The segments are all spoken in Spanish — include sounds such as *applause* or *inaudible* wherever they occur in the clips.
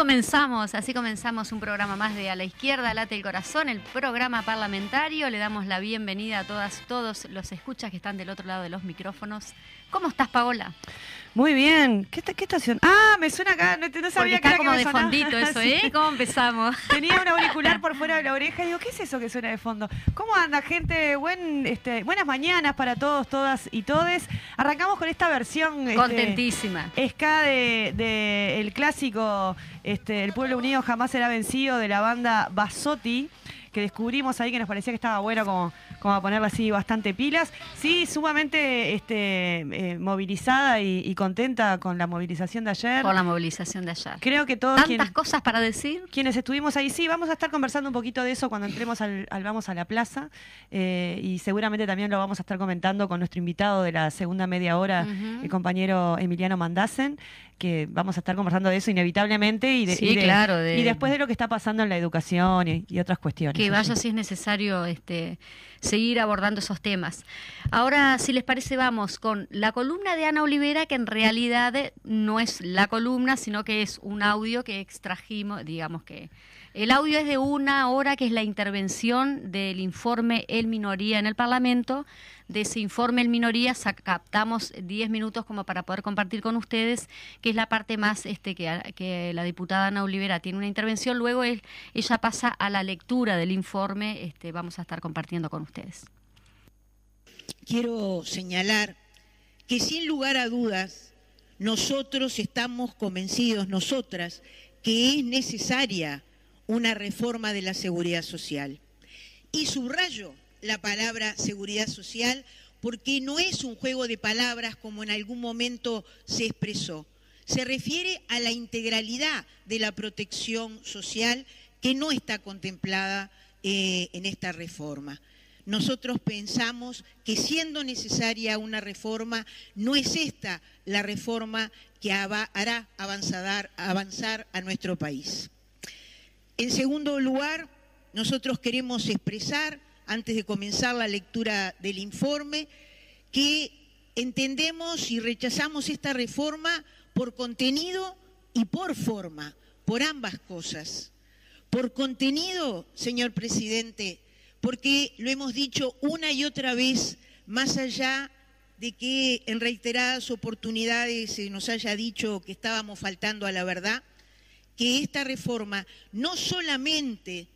Comenzamos, así comenzamos un programa más de A la Izquierda, Late el Corazón, el programa parlamentario. Le damos la bienvenida a todas, todos los escuchas que están del otro lado de los micrófonos. ¿Cómo estás, Paola? Muy bien. ¿Qué, qué estación? Ah, me suena acá. No, no sabía Porque que está era como que me de sonaba. fondito eso, *laughs* Sí. ¿eh? ¿Cómo empezamos? Tenía un auricular *laughs* por fuera de la oreja y digo, ¿qué es eso que suena de fondo? ¿Cómo anda, gente? Buen, este, buenas mañanas para todos, todas y todes. Arrancamos con esta versión. este, Contentísima. Ska de, de el clásico este, El pueblo unido jamás será vencido de la banda Basotti, que descubrimos ahí que nos parecía que estaba bueno como, como a ponerle así bastante pilas. Sí, sumamente este, eh, movilizada y, y contenta con la movilización de ayer. Por la movilización de ayer. Creo que todos Tantas cosas para decir. quienes estuvimos ahí, sí, vamos a estar conversando un poquito de eso cuando entremos al, al Vamos a la Plaza eh, y seguramente también lo vamos a estar comentando con nuestro invitado de la segunda media hora, el compañero Emiliano Mandasen, que vamos a estar conversando de eso inevitablemente y, de- Sí, y de- claro, de- y después de lo que está pasando en la educación y, y otras cuestiones. Que vaya si es necesario este, seguir abordando esos temas. Ahora, si les parece, vamos con la columna de Ana Olivera, que en realidad no es la columna, sino que es un audio que extrajimos, digamos que el audio es de una hora, que es la intervención del informe El Minoría en el Parlamento. De ese informe El Minoría sa- captamos 10 minutos como para poder compartir con ustedes, que es la parte más este, que, la diputada Ana Olivera tiene una intervención. Luego ella pasa a la lectura del informe, este, vamos a estar compartiendo con ustedes. quiero señalar que sin lugar a dudas nosotros estamos convencidos, nosotras, que es necesaria una reforma de la seguridad social. Y subrayo la palabra seguridad social porque no es un juego de palabras como en algún momento se expresó. Se refiere a la integralidad de la protección social que no está contemplada eh, en esta reforma. Nosotros pensamos que siendo necesaria una reforma, no es esta la reforma que hará avanzar a nuestro país. En segundo lugar, nosotros queremos expresar, antes de comenzar la lectura del informe, que entendemos y rechazamos esta reforma por contenido y por forma, por ambas cosas. Por contenido, señor presidente, porque lo hemos dicho una y otra vez, más allá de que en reiteradas oportunidades se nos haya dicho que estábamos faltando a la verdad, que esta reforma no solamente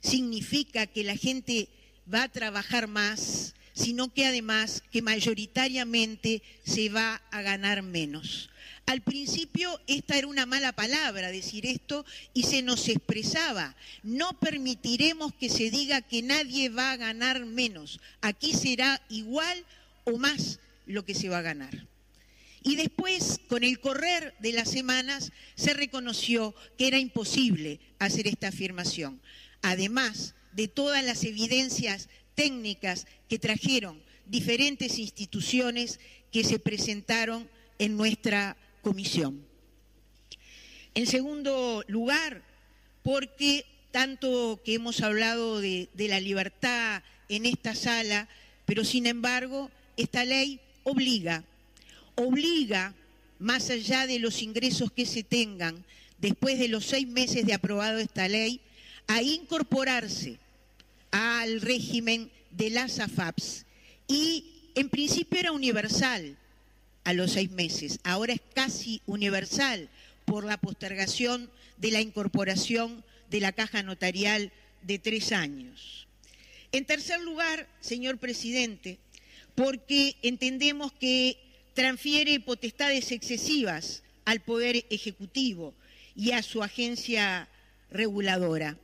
significa que la gente va a trabajar más, sino que además que mayoritariamente se va a ganar menos. Al principio esta era una mala palabra decir esto y se nos expresaba, no permitiremos que se diga que nadie va a ganar menos, aquí será igual o más lo que se va a ganar. Y después, con el correr de las semanas, se reconoció que era imposible hacer esta afirmación. Además de todas las evidencias técnicas que trajeron diferentes instituciones que se presentaron en nuestra comisión. En segundo lugar, porque tanto que hemos hablado de, la libertad en esta sala, pero sin embargo, esta ley obliga obliga, más allá de los ingresos que se tengan después de los seis meses de aprobado esta ley, a incorporarse al régimen de las AFAPs. Y en principio era universal a los seis meses, ahora es casi universal por la postergación de la incorporación de la caja notarial de tres años. En tercer lugar, señor presidente, porque entendemos que transfiere potestades excesivas al Poder Ejecutivo y a su agencia reguladora.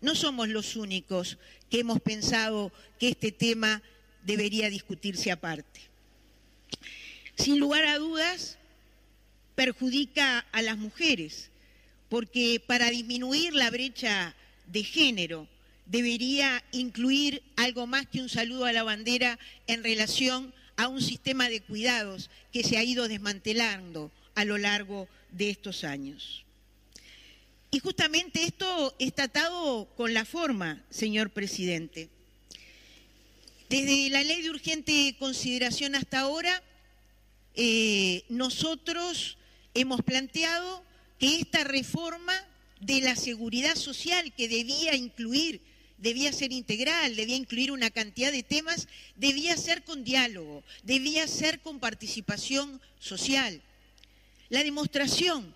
No somos los únicos que hemos pensado que este tema debería discutirse aparte. Sin lugar a dudas, perjudica a las mujeres, porque para disminuir la brecha de género debería incluir algo más que un saludo a la bandera en relación a un sistema de cuidados que se ha ido desmantelando a lo largo de estos años. Y justamente esto está atado con la forma, señor presidente. Desde la ley de urgente consideración hasta ahora, eh, nosotros hemos planteado que esta reforma de la seguridad social que debía incluir, debía ser integral, debía incluir una cantidad de temas, debía ser con diálogo, debía ser con participación social. La demostración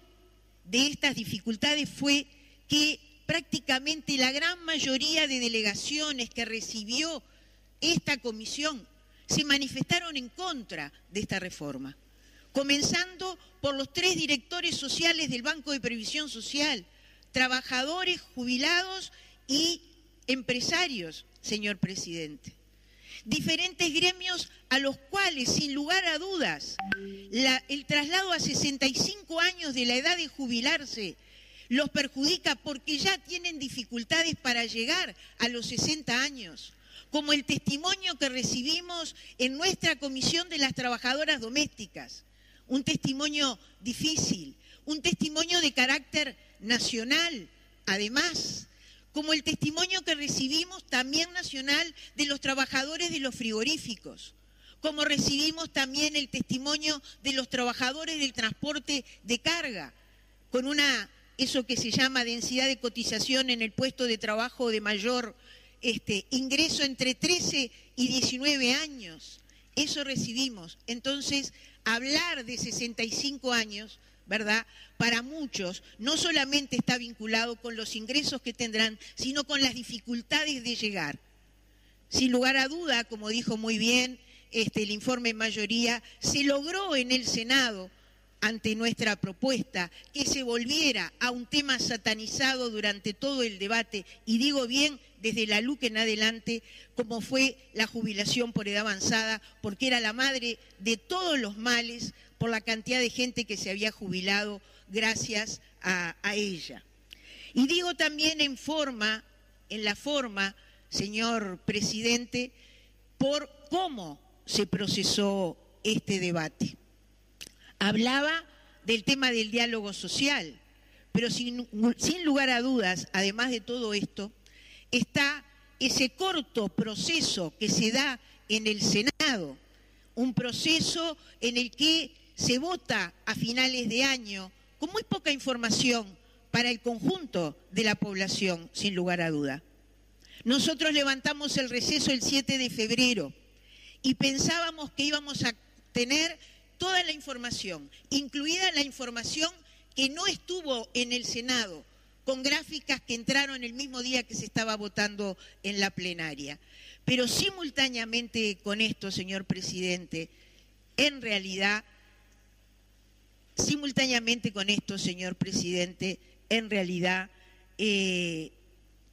de estas dificultades fue que prácticamente la gran mayoría de delegaciones que recibió esta comisión se manifestaron en contra de esta reforma, comenzando por los tres directores sociales del Banco de Previsión Social, trabajadores, jubilados y empresarios, señor presidente. Diferentes gremios a los cuales, sin lugar a dudas, el traslado a 65 años de la edad de jubilarse los perjudica porque ya tienen dificultades para llegar a los 60 años, como el testimonio que recibimos en nuestra Comisión de las Trabajadoras Domésticas, un testimonio difícil, un testimonio de carácter nacional, además, como el testimonio que recibimos también nacional de los trabajadores de los frigoríficos, como recibimos también el testimonio de los trabajadores del transporte de carga, con una eso que se llama densidad de cotización en el puesto de trabajo de mayor este, ingreso entre 13 y 19 años. Eso recibimos. Entonces, hablar de 65 años, ¿verdad? Para muchos no solamente está vinculado con los ingresos que tendrán, sino con las dificultades de llegar. Sin lugar a duda, como dijo muy bien este, el informe en mayoría, se logró en el Senado ante nuestra propuesta, que se volviera a un tema satanizado durante todo el debate, y digo bien desde la LUC en adelante, como fue la jubilación por edad avanzada, porque era la madre de todos los males por la cantidad de gente que se había jubilado gracias a, ella. Y digo también en forma, en la forma, señor presidente, por cómo se procesó este debate hablaba del tema del diálogo social, pero sin, lugar a dudas, además de todo esto, está ese corto proceso que se da en el Senado, un proceso en el que se vota a finales de año con muy poca información para el conjunto de la población, sin lugar a duda. Nosotros levantamos el receso el 7 de febrero y pensábamos que íbamos a tener toda la información, incluida la información que no estuvo en el Senado, con gráficas que entraron el mismo día que se estaba votando en la plenaria. Pero simultáneamente con esto, señor presidente, en realidad, simultáneamente con esto, señor presidente, en realidad eh,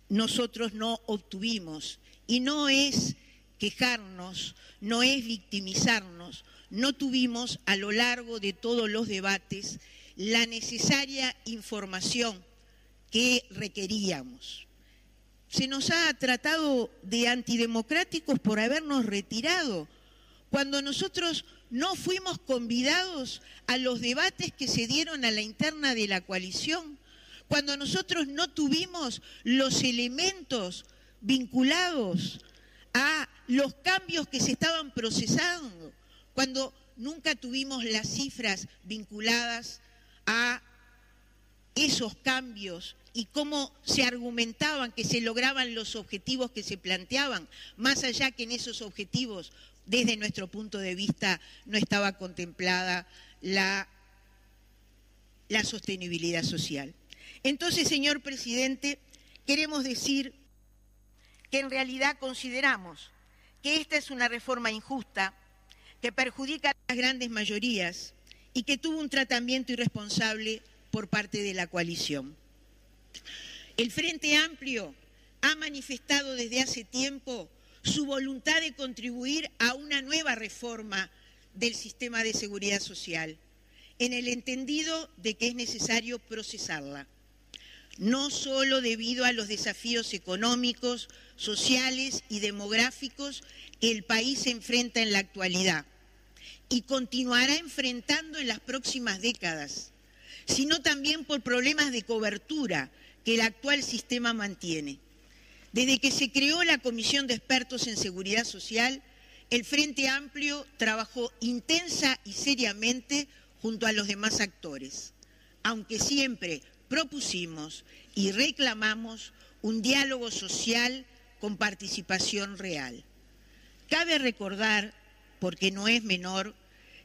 nosotros no obtuvimos, y no es quejarnos, no es victimizarnos, no tuvimos a lo largo de todos los debates la necesaria información que requeríamos. Se nos ha tratado de antidemocráticos por habernos retirado, cuando nosotros no fuimos convidados a los debates que se dieron a la interna de la coalición, cuando nosotros no tuvimos los elementos vinculados a los cambios que se estaban procesando cuando nunca tuvimos las cifras vinculadas a esos cambios y cómo se argumentaban que se lograban los objetivos que se planteaban, más allá que en esos objetivos, desde nuestro punto de vista, no estaba contemplada la, sostenibilidad social. Entonces, señor presidente, queremos decir que en realidad consideramos que esta es una reforma injusta que perjudica a las grandes mayorías y que tuvo un tratamiento irresponsable por parte de la coalición. El Frente Amplio ha manifestado desde hace tiempo su voluntad de contribuir a una nueva reforma del sistema de seguridad social, en el entendido de que es necesario procesarla, no solo debido a los desafíos económicos, sociales y demográficos que el país enfrenta en la actualidad, y continuará enfrentando en las próximas décadas, sino también por problemas de cobertura que el actual sistema mantiene. Desde que se creó la Comisión de Expertos en Seguridad Social, el Frente Amplio trabajó intensa y seriamente junto a los demás actores aunque siempre propusimos y reclamamos un diálogo social con participación real. Cabe recordar, porque no es menor,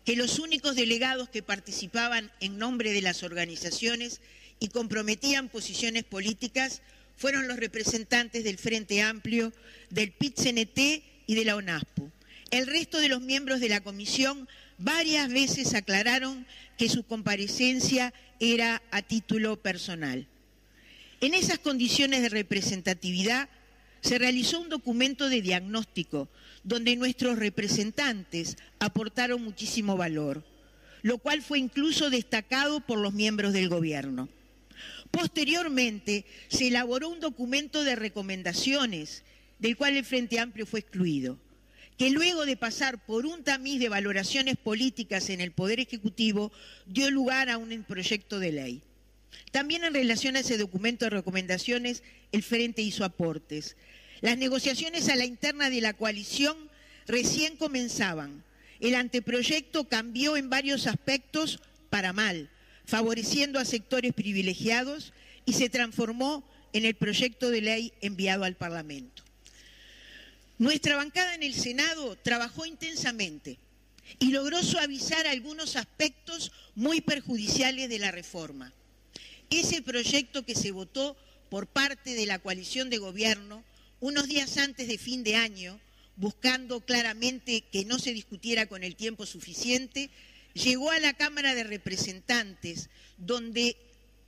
que los únicos delegados que participaban en nombre de las organizaciones y comprometían posiciones políticas fueron los representantes del Frente Amplio, del PIT-CNT y de la ONASPO. El resto de los miembros de la comisión varias veces aclararon que su comparecencia era a título personal. En esas condiciones de representatividad se realizó un documento de diagnóstico donde nuestros representantes aportaron muchísimo valor, lo cual fue incluso destacado por los miembros del gobierno. Posteriormente se elaboró un documento de recomendaciones del cual el Frente Amplio fue excluido, que luego de pasar por un tamiz de valoraciones políticas en el Poder Ejecutivo dio lugar a un proyecto de ley. También en relación a ese documento de recomendaciones, el Frente hizo aportes. Las negociaciones a la interna de la coalición recién comenzaban. El anteproyecto cambió en varios aspectos para mal, favoreciendo a sectores privilegiados y se transformó en el proyecto de ley enviado al Parlamento. Nuestra bancada en el Senado trabajó intensamente y logró suavizar algunos aspectos muy perjudiciales de la reforma. Ese proyecto que se votó por parte de la coalición de gobierno unos días antes de fin de año, buscando claramente que no se discutiera con el tiempo suficiente, llegó a la Cámara de Representantes, donde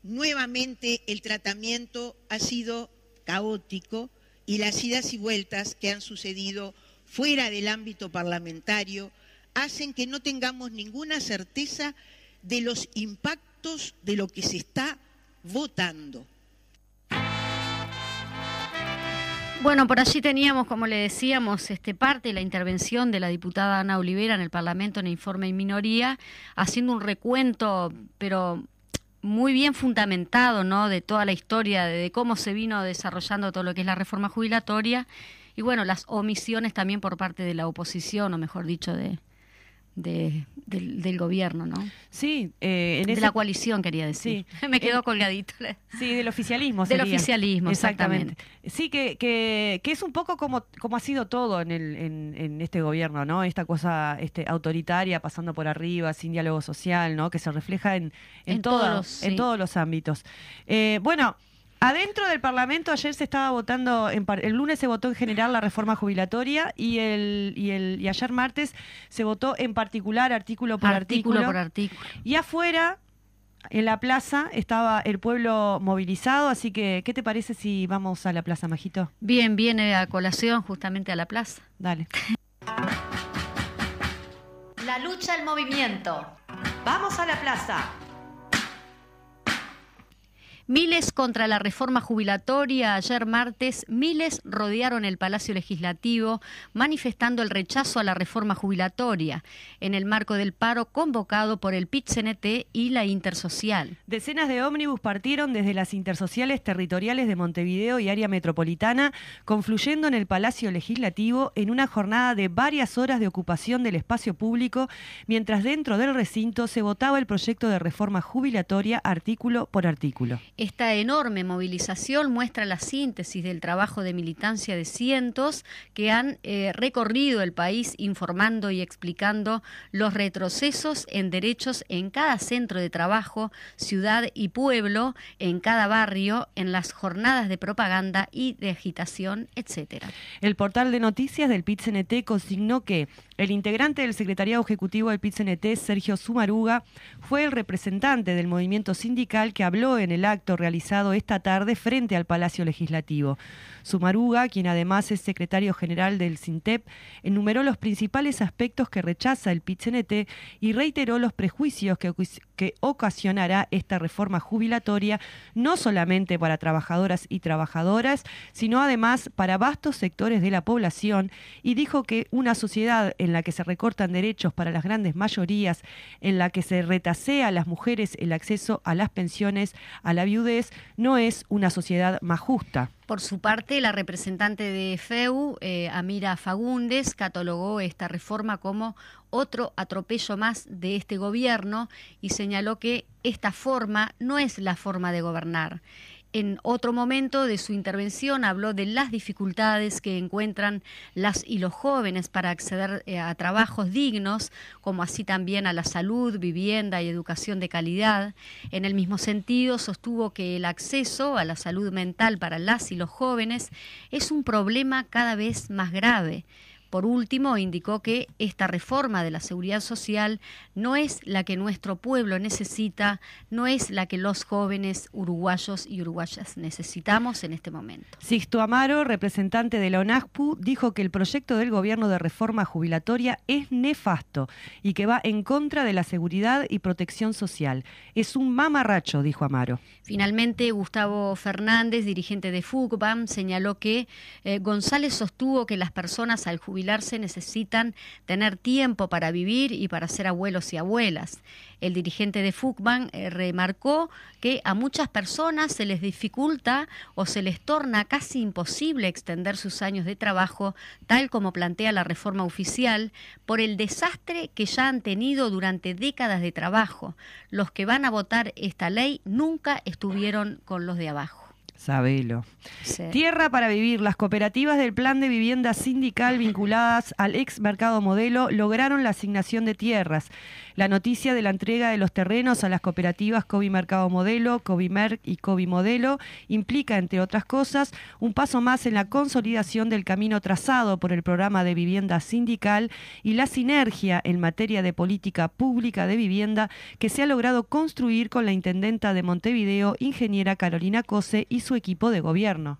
nuevamente el tratamiento ha sido caótico y las idas y vueltas que han sucedido fuera del ámbito parlamentario hacen que no tengamos ninguna certeza de los impactos de lo que se está votando. Bueno, por allí teníamos, como le decíamos, este, parte de la intervención de la diputada Ana Olivera en el Parlamento en el informe en minoría, haciendo un recuento, pero muy bien fundamentado, ¿no? De toda la historia, de cómo se vino desarrollando todo lo que es la reforma jubilatoria y bueno, las omisiones también por parte de la oposición, o mejor dicho, de, del, gobierno, ¿no? Sí, eh, en de la coalición quería decir. *laughs* Me quedo colgadito. Sí, del oficialismo. Del oficialismo, exactamente. Sí, que, que, que, es un poco como, como ha sido todo en, el, en, este gobierno, ¿no? Esta cosa este, autoritaria pasando por arriba, sin diálogo social, ¿no? Que se refleja en, en, todos, en todos los ámbitos. Eh, bueno. Adentro del Parlamento ayer se estaba votando, el lunes se votó en general la reforma jubilatoria y el, y el y ayer martes se votó en particular artículo por artículo. por artículo. Y afuera, en la plaza, estaba el pueblo movilizado, así que ¿qué te parece si vamos a la plaza, Majito? Bien, viene a colación justamente a la plaza. Dale. La lucha al movimiento. Vamos a la plaza. Miles contra la reforma jubilatoria. Ayer martes, miles rodearon el Palacio Legislativo manifestando el rechazo a la reforma jubilatoria en el marco del paro convocado por el PIT-CNT y la Intersocial. Decenas de ómnibus partieron desde las intersociales territoriales de Montevideo y área metropolitana, confluyendo en el Palacio Legislativo en una jornada de varias horas de ocupación del espacio público, mientras dentro del recinto se votaba el proyecto de reforma jubilatoria artículo por artículo. Esta enorme movilización muestra la síntesis del trabajo de militancia de cientos que han eh, recorrido el país informando y explicando los retrocesos en derechos en cada centro de trabajo, ciudad y pueblo, en cada barrio, en las jornadas de propaganda y de agitación, etcétera. El portal de noticias del PIT-CNT consignó que el integrante del secretariado ejecutivo del PIT-CNT, Sergio Sumaruga, fue el representante del movimiento sindical que habló en el acto realizado esta tarde frente al Palacio Legislativo. Sumaruga, quien además es secretario general del SINTEP, enumeró los principales aspectos que rechaza el PITCNT y reiteró los prejuicios que, que ocasionará esta reforma jubilatoria, no solamente para trabajadoras y trabajadoras, sino además para vastos sectores de la población, y dijo que una sociedad en la que se recortan derechos para las grandes mayorías, en la que se retasea a las mujeres el acceso a las pensiones, a la viudez, no es una sociedad más justa. Por su parte, la representante de FEU, eh, Amira Fagundes, catalogó esta reforma como otro atropello más de este gobierno y señaló que esta forma no es la forma de gobernar. En otro momento de su intervención habló de las dificultades que encuentran las y los jóvenes para acceder eh, a trabajos dignos, como así también a la salud, vivienda y educación de calidad. En el mismo sentido, sostuvo que el acceso a la salud mental para las y los jóvenes es un problema cada vez más grave. Por último, indicó que esta reforma de la seguridad social no es la que nuestro pueblo necesita, no es la que los jóvenes uruguayos y uruguayas necesitamos en este momento. Sixto Amaro, representante de la ONASPU, dijo que el proyecto del gobierno de reforma jubilatoria es nefasto y que va en contra de la seguridad y protección social. Es un mamarracho, dijo Amaro. Finalmente, Gustavo Fernández, dirigente de FUCBAM, señaló que eh, González sostuvo que las personas al jubilar necesitan tener tiempo para vivir y para ser abuelos y abuelas. El dirigente de FUCBAN eh, remarcó que a muchas personas se les dificulta o se les torna casi imposible extender sus años de trabajo, tal como plantea la reforma oficial, por el desastre que ya han tenido durante décadas de trabajo. Los que van a votar esta ley nunca estuvieron con los de abajo. Sabelo. Tierra para vivir. Las cooperativas del plan de vivienda sindical vinculadas al ex mercado modelo lograron la asignación de tierras. La noticia de la entrega de los terrenos a las cooperativas Covi Mercado Modelo, Covi Merc y Covi Modelo implica, entre otras cosas, un paso más en la consolidación del camino trazado por el programa de vivienda sindical y la sinergia en materia de política pública de vivienda que se ha logrado construir con la intendenta de Montevideo, ingeniera Carolina Cose, y su equipo de gobierno.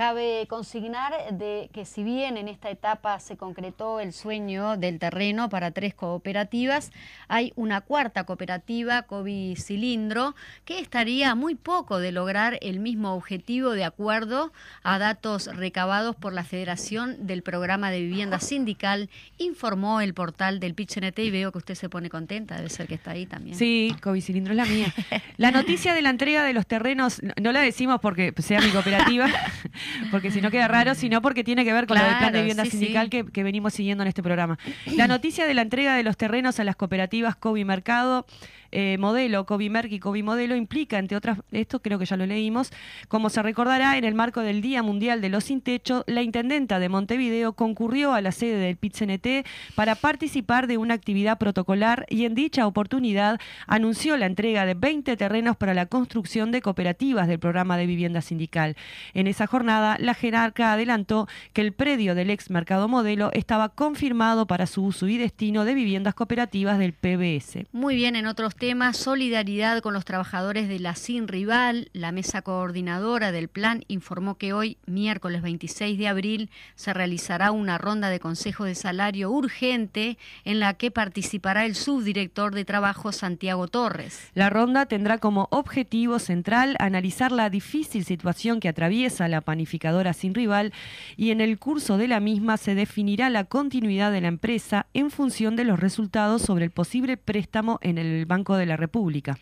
Cabe consignar de que si bien en esta etapa se concretó el sueño del terreno para tres cooperativas, hay una cuarta cooperativa, Covi Cilindro, que estaría muy poco de lograr el mismo objetivo de acuerdo a datos recabados por la Federación del Programa de Vivienda Sindical, informó el portal del PICNT y veo que usted se pone contenta, debe ser que está ahí también. Sí, Covi Cilindro es la mía. La noticia de la entrega de los terrenos, no la decimos porque sea mi cooperativa, *laughs* porque si no queda raro, sino porque tiene que ver con el plan de vivienda sindical Que, que, venimos siguiendo en este programa. La noticia de la entrega de los terrenos a las cooperativas Cobi Mercado eh, modelo, Covimerc y Covimodelo, implica, entre otras, esto creo que ya lo leímos, como se recordará, en el marco del Día Mundial de los Sin Techo, la intendenta de Montevideo concurrió a la sede del PIT-CNT para participar de una actividad protocolar y en dicha oportunidad anunció la entrega de 20 terrenos para la construcción de cooperativas del programa de vivienda sindical. En esa jornada, la jerarca adelantó que el predio del ex Mercado Modelo estaba confirmado para su uso y destino de viviendas cooperativas del PBS. Muy bien, en otros tema, solidaridad con los trabajadores de la SIN Rival. La mesa coordinadora del plan informó que hoy, miércoles 26 de abril, se realizará una ronda de consejo de salario urgente en la que participará el subdirector de trabajo Santiago Torres. La ronda tendrá como objetivo central analizar la difícil situación que atraviesa la panificadora Sin Rival y en el curso de la misma se definirá la continuidad de la empresa en función de los resultados sobre el posible préstamo en el Banco de la República.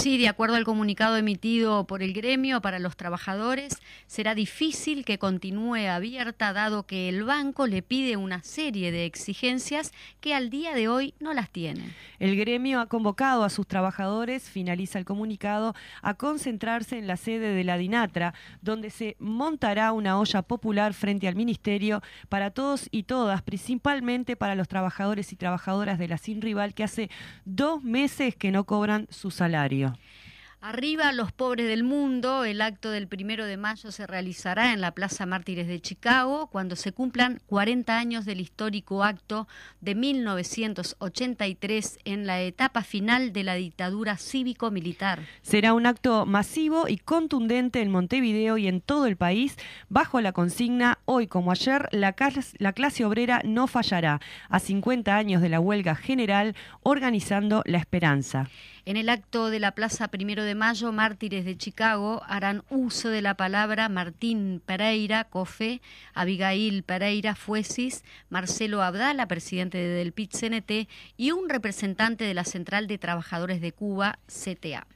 Sí, de acuerdo al comunicado emitido por el gremio para los trabajadores, será difícil que continúe abierta dado que el banco le pide una serie de exigencias que al día de hoy no las tiene. El gremio ha convocado a sus trabajadores, finaliza el comunicado, a concentrarse en la sede de la DINATRA, donde se montará una olla popular frente al ministerio para todos y todas, principalmente para los trabajadores y trabajadoras de la Sin Rival que hace dos meses que no cobran su salario. Yeah. Arriba los pobres del mundo, el acto del primero de mayo se realizará en la Plaza Mártires de Chicago cuando se cumplan 40 años del histórico acto de 1983 en la etapa final de la dictadura cívico-militar. Será un acto masivo y contundente en Montevideo y en todo el país bajo la consigna Hoy como ayer, la la clase obrera no fallará a 50 años de la huelga general organizando la esperanza. En el acto de la Plaza Primero de Mayo, mártires de Chicago harán uso de la palabra Martín Pereira, COFE, Abigail Pereira, Fuesis, Marcelo Abdala, presidente del PIT-CNT, y un representante de la Central de Trabajadores de Cuba, CTA.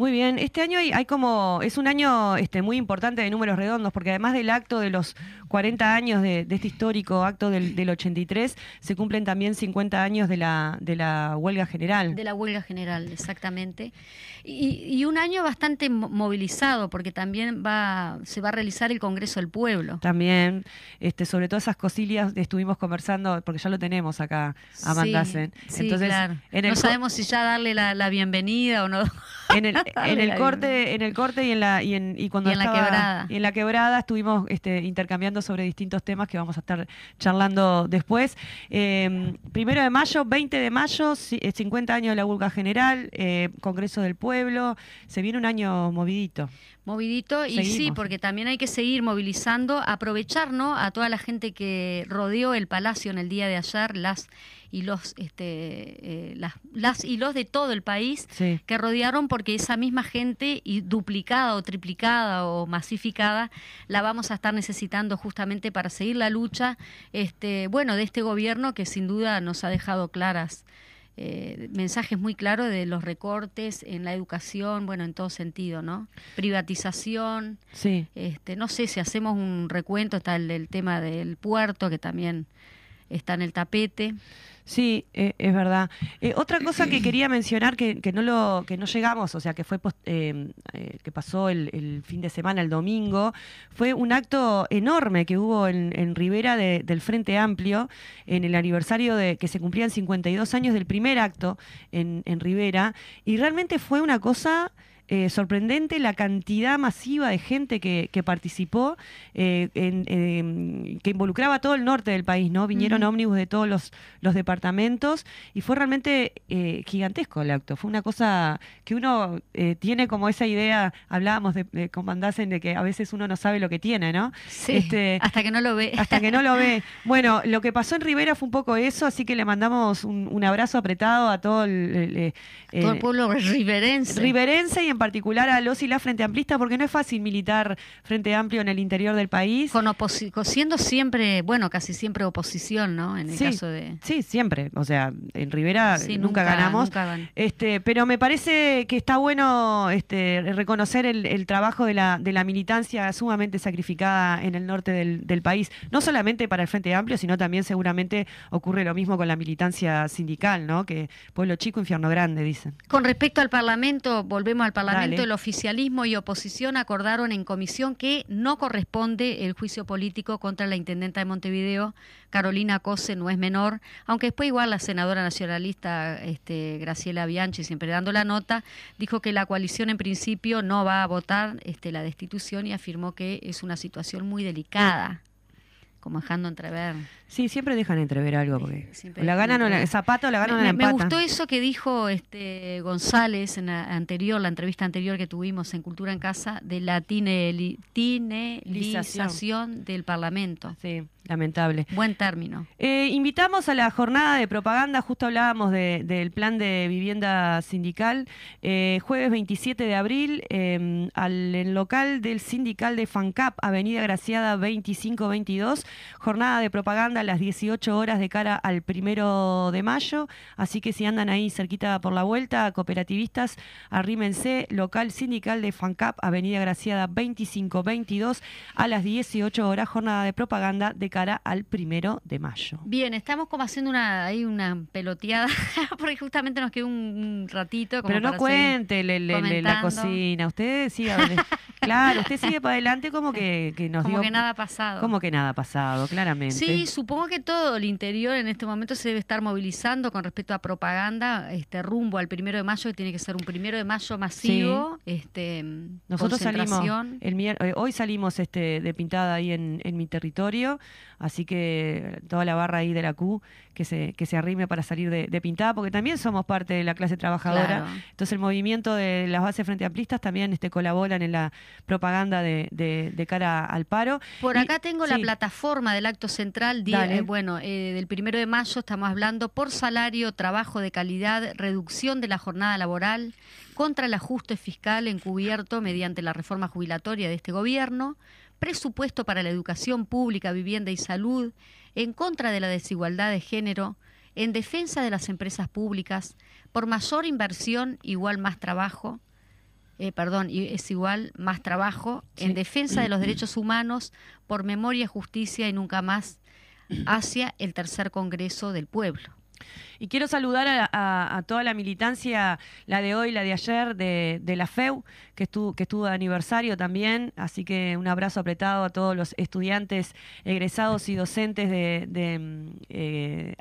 Muy bien, este año hay, hay como, es un año este, muy importante de números redondos, porque además del acto de los 40 años de, de este histórico acto del, del 83, se cumplen también 50 años de la, de la huelga general. De la huelga general, exactamente. Y, y un año bastante mo- movilizado, porque también va, se va a realizar el Congreso del Pueblo. También, este, sobre todas esas cosillas estuvimos conversando, porque ya lo tenemos acá a Mandasen. Sí, sí, Entonces, claro. en el no sabemos si ya darle la, la bienvenida o no. en el, en Dale el corte, en el corte y en la y en, y cuando Y en la quebrada. y en la quebrada estuvimos este, intercambiando sobre distintos temas que vamos a estar charlando después. Eh, primero de mayo, 20 de mayo, ci- eh, 50 años de la huelga general, eh, Congreso del Pueblo. Se viene un año movidito. Movidito y sí, porque también hay que seguir movilizando, aprovechar ¿no? a toda la gente que rodeó el palacio en el día de ayer, las y los este, eh, las, las y los de todo el país Sí. que rodearon porque esa misma gente y duplicada o triplicada o masificada la vamos a estar necesitando justamente para seguir la lucha este bueno de este gobierno que sin duda nos ha dejado claras eh, mensajes muy claros de los recortes en la educación, bueno, en todo sentido, ¿no? Privatización, Sí. este, no sé si hacemos un recuento, está el, el tema del puerto que también está en el tapete. Sí, eh, es verdad. Eh, otra cosa que quería mencionar que, que no lo que no llegamos, o sea, que fue post- eh, eh, que pasó el, el fin de semana, el domingo, fue un acto enorme que hubo en, Rivera de- del Frente Amplio en el aniversario de que se cumplían 52 años del primer acto en, en Rivera y realmente fue una cosa eh, sorprendente la cantidad masiva de gente que, que participó, eh, en, eh, que involucraba a todo el norte del país, ¿no? Vinieron Ujú. ómnibus de todos los, los departamentos y fue realmente gigantesco el acto. Fue una cosa que uno tiene como esa idea, hablábamos de, de con de que a veces uno no sabe lo que tiene, ¿no? Sí, Este, hasta que no lo ve. hasta que no lo ve. *laughs* Bueno, lo que pasó en Rivera fue un poco eso, así que le mandamos un, un abrazo apretado a todo el, todo el pueblo riverense. riverense y en particular a los y la Frente Amplista, porque no es fácil militar Frente Amplio en el interior del país. con siendo siempre, bueno, casi siempre oposición, ¿no? En el Sí, caso de... Sí, siempre. O sea, en Rivera Sí, nunca, ganamos. nunca gan- Este, pero me parece que está bueno este, reconocer el, el trabajo de la, de la militancia sumamente sacrificada en el norte del, del país. No solamente para el Frente Amplio, sino también seguramente ocurre lo mismo con la militancia sindical, ¿no? Que pueblo chico, infierno grande, dicen. Con respecto al Parlamento, volvemos al Parlamento, Dale. el oficialismo y oposición acordaron en comisión que no corresponde el juicio político contra la intendenta de Montevideo, Carolina Cose, no es menor, aunque después igual la senadora nacionalista este, Graciela Bianchi, siempre dando la nota, dijo que la coalición en principio no va a votar este, la destitución y afirmó que es una situación muy delicada, como dejando entrever. Sí, siempre dejan entrever algo, porque Siempre la ganan o la, entrever. Zapato la ganan Me, la me empatan. gustó eso que dijo este González en la anterior, la entrevista anterior que tuvimos en Cultura en Casa, de la tineli- tinelización del Parlamento. Sí, lamentable. Buen término. Eh, invitamos a la jornada de propaganda, justo hablábamos de- del plan de vivienda sindical, eh, jueves 27 de abril, eh, al el local del sindical de FANCAP, Avenida Graciada 2522, jornada de propaganda a las 18 horas de cara al primero de mayo, así que si andan ahí cerquita por la vuelta, cooperativistas, arrímense, local sindical de FANCAP, Avenida Graciada 2522, a las 18 horas, jornada de propaganda de cara al primero de mayo. Bien, estamos como haciendo una ahí una peloteada, *laughs* porque justamente nos quedó un, ratito. Como Pero no cuente le- le- le- la cocina, usted siga, *laughs* claro, usted sigue para adelante como que, que nos Como dio... que nada ha pasado. Como que nada ha pasado, claramente. Sí, supongo que todo el interior en este momento se debe estar movilizando con respecto a propaganda, este rumbo al primero de mayo, que tiene que ser un primero de mayo masivo, este Nosotros salimos, el eh, hoy salimos este, de pintada ahí en, en mi territorio, así que toda la barra ahí de la Q que se, que se arrime para salir de, de pintada, porque también somos parte de la clase trabajadora. Claro. Entonces el movimiento de las bases frente amplistas también este, colaboran en la propaganda de, de- de cara al paro. Por Y- acá tengo la plataforma del acto central, eh, bueno, eh, del primero de mayo estamos hablando por salario, trabajo de calidad, reducción de la jornada laboral, contra el ajuste fiscal encubierto mediante la reforma jubilatoria de este gobierno, presupuesto para la educación pública, vivienda y salud, en contra de la desigualdad de género, en defensa de las empresas públicas, por mayor inversión, igual más trabajo, eh, perdón, y es igual más trabajo en defensa de los derechos humanos por memoria, justicia y nunca más hacia el tercer Congreso del Pueblo. Y quiero saludar a, toda la militancia, la de hoy, la de ayer, de, la FEU, que estuvo, que estuvo de aniversario también. Así que un abrazo apretado a todos los estudiantes egresados y docentes de, de, mm, eh,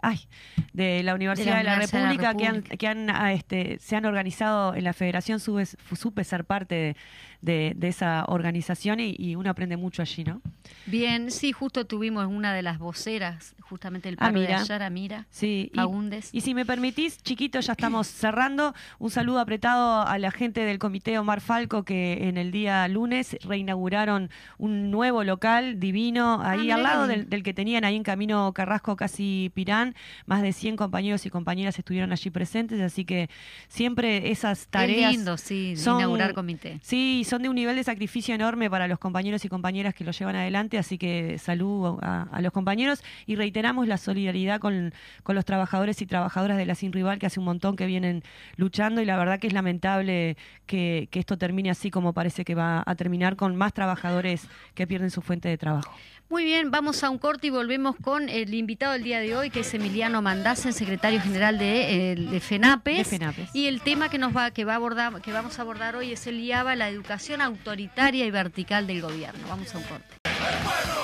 de la Universidad de la, República, que, han, ah, este, se han organizado en la Federación, supe ser parte de de, esa organización y, uno aprende mucho allí, ¿no? Bien, sí, justo tuvimos una de las voceras, justamente el ah, paro de ayer, Amira sí, Y, y, si me permitís, chiquito, ya estamos cerrando. Un saludo apretado a la gente del comité Omar Falco que en el día lunes reinauguraron un nuevo local divino ahí ah, al lado del, que tenían ahí en Camino Carrasco, casi Pirán. Más de 100 compañeros y compañeras estuvieron allí presentes, así que siempre esas tareas... Es lindo, sí, inaugurar comité. Sí, son de un nivel de sacrificio enorme para los compañeros y compañeras que lo llevan adelante, así que saludo a, los compañeros y reiteramos la solidaridad con, los trabajadores y trabajadoras de la Sin Rival, que hace un montón que vienen luchando y la verdad que es lamentable que, que esto termine así como parece que va a terminar con más trabajadores que pierden su fuente de trabajo. Muy bien, vamos a un corte y volvemos con el invitado del día de hoy, que es Emiliano Mandasen, secretario general de, eh, FENAPES, Y el tema que nos va, que va a abordar, que vamos a abordar hoy es el IABA, la educación autoritaria y vertical del gobierno. Vamos a un corte.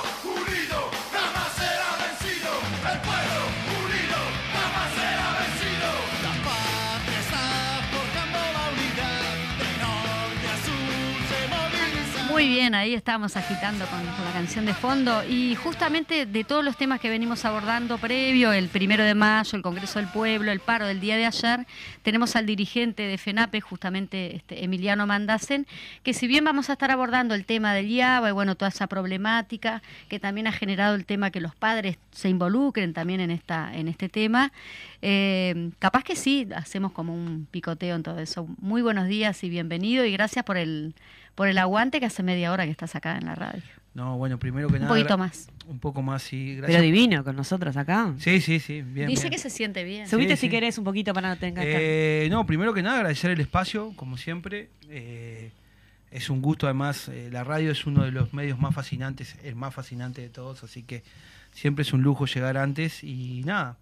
Muy bien, ahí estamos agitando con, la canción de fondo y justamente de todos los temas que venimos abordando previo, el primero de mayo, el Congreso del Pueblo, el paro del día de ayer, tenemos al dirigente de FENAPE, justamente este, Emiliano Mandasen, que si bien vamos a estar abordando el tema del IABA y bueno, toda esa problemática que también ha generado el tema que los padres se involucren también en, esta, en este tema, eh, capaz que sí, hacemos como un picoteo en todo eso. Muy buenos días y bienvenido y gracias por el por el aguante que hace media hora que estás acá en la radio. No, bueno, primero que nada. Un poquito más. Un poco más, sí. Gracias. Pero divino con nosotros acá. Sí, sí, sí. Bien, Dice que se siente bien. Subite si querés un poquito para no tener eh, No, primero que nada, agradecer el espacio, como siempre. Eh, es un gusto, además, eh, la radio es uno de los medios más fascinantes, el más fascinante de todos, así que siempre es un lujo llegar antes y nada,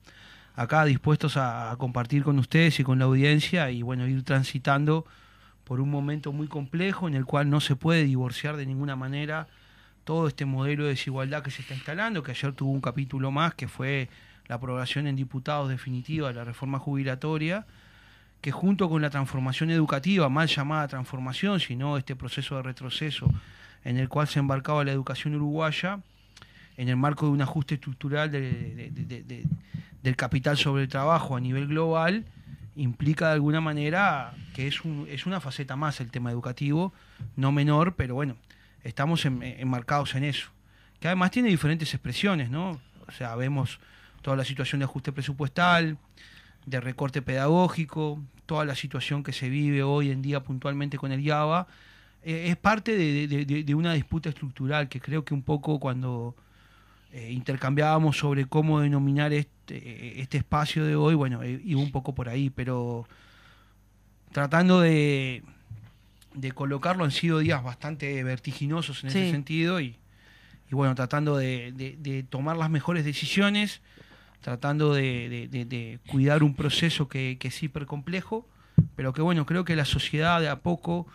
acá dispuestos a compartir con ustedes y con la audiencia y bueno, ir transitando por un momento muy complejo en el cual no se puede divorciar de ninguna manera todo este modelo de desigualdad que se está instalando, que ayer tuvo un capítulo más, que fue la aprobación en diputados definitiva de la reforma jubilatoria, que junto con la transformación educativa, mal llamada transformación, sino este proceso de retroceso en el cual se embarcaba la educación uruguaya, en el marco de un ajuste estructural del capital sobre el trabajo a nivel global, implica de alguna manera que es, es una faceta más el tema educativo, no menor, pero bueno, estamos enmarcados en eso. Que además tiene diferentes expresiones, ¿no? O sea, vemos toda la situación de ajuste presupuestal, de recorte pedagógico, toda la situación que se vive hoy en día puntualmente con el IABA, eh, es parte de, una disputa estructural que creo que un poco cuando eh, intercambiábamos sobre cómo denominar este, este espacio de hoy, bueno, eh, iba un poco por ahí, pero tratando de, de colocarlo han sido días bastante vertiginosos en ese sentido y, bueno, tratando de, tomar las mejores decisiones, tratando de, cuidar un proceso que, que es hiper complejo, pero que bueno, creo que la sociedad de a poco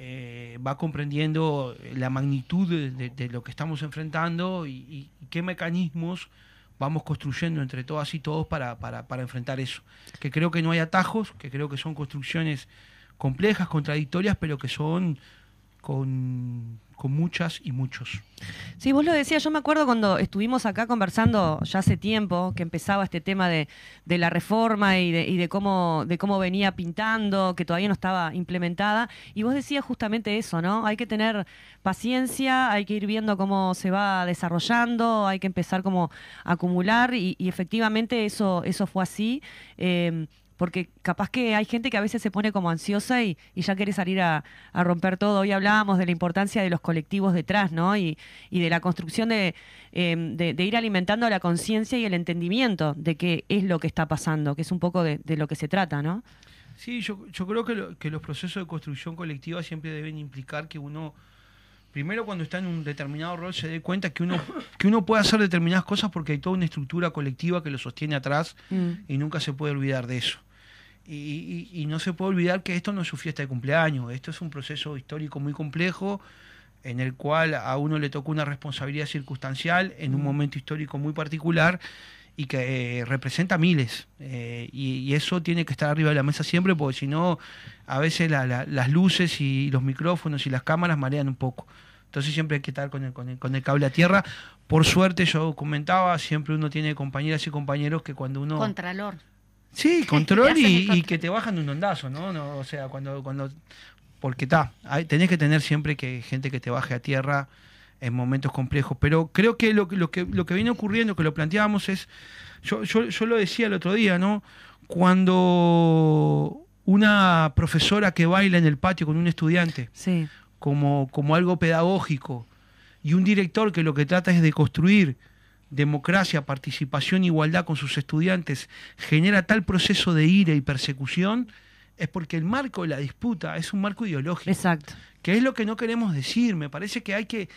eh, va comprendiendo la magnitud de, lo que estamos enfrentando y, qué mecanismos vamos construyendo entre todas y todos para, para, para, enfrentar eso. Que creo que no hay atajos, que creo que son construcciones complejas, contradictorias, pero que son con con muchas y muchos. Sí, vos lo decías, yo me acuerdo cuando estuvimos acá conversando ya hace tiempo que empezaba este tema de, la reforma y, de, cómo, de cómo venía pintando, que todavía no estaba implementada, y vos decías justamente eso, ¿no? Hay que tener paciencia, hay que ir viendo cómo se va desarrollando, hay que empezar como a acumular, y, efectivamente eso, eso fue así. Eh, porque capaz que hay gente que a veces se pone como ansiosa y, ya quiere salir a, romper todo. Hoy hablábamos de la importancia de los colectivos detrás, ¿no? Y, de la construcción em, de, ir alimentando la conciencia y el entendimiento de qué es lo que está pasando, que es un poco de, lo que se trata, ¿no? Sí, yo, yo creo que, lo- que los procesos de construcción colectiva siempre deben implicar que uno, primero cuando está en un determinado rol, se dé cuenta que uno, que uno puede hacer determinadas cosas porque hay toda una estructura colectiva que lo sostiene atrás Mm. y nunca se puede olvidar de eso. Y, y- y no se puede olvidar que esto no es su fiesta de cumpleaños, esto es un proceso histórico muy complejo en el cual a uno le tocó una responsabilidad circunstancial en un momento histórico muy particular y que eh, representa miles. Eh, y, y eso tiene que estar arriba de la mesa siempre, porque si no, a veces la- la- las luces y los micrófonos y las cámaras marean un poco. Entonces siempre hay que estar con el, con el, con el cable a tierra. Por suerte, yo comentaba, siempre uno tiene compañeras y compañeros que cuando uno... Contralor. Sí, control y, que te bajan de un ondazo, ¿no? no o sea, cuando, cuando porque está, tenés que tener siempre que gente que te baje a tierra en momentos complejos. Pero creo que lo, que- lo que lo que viene ocurriendo, que lo planteábamos, es, yo, yo, yo lo decía el otro día, ¿no? Cuando una profesora que baila en el patio con un estudiante, Sí. como, como algo pedagógico, y un director que lo que trata es de construir democracia, participación, igualdad con sus estudiantes, genera tal proceso de ira y persecución, es porque el marco de la disputa es un marco ideológico, Exacto. que es lo que no queremos decir. Me parece que hay que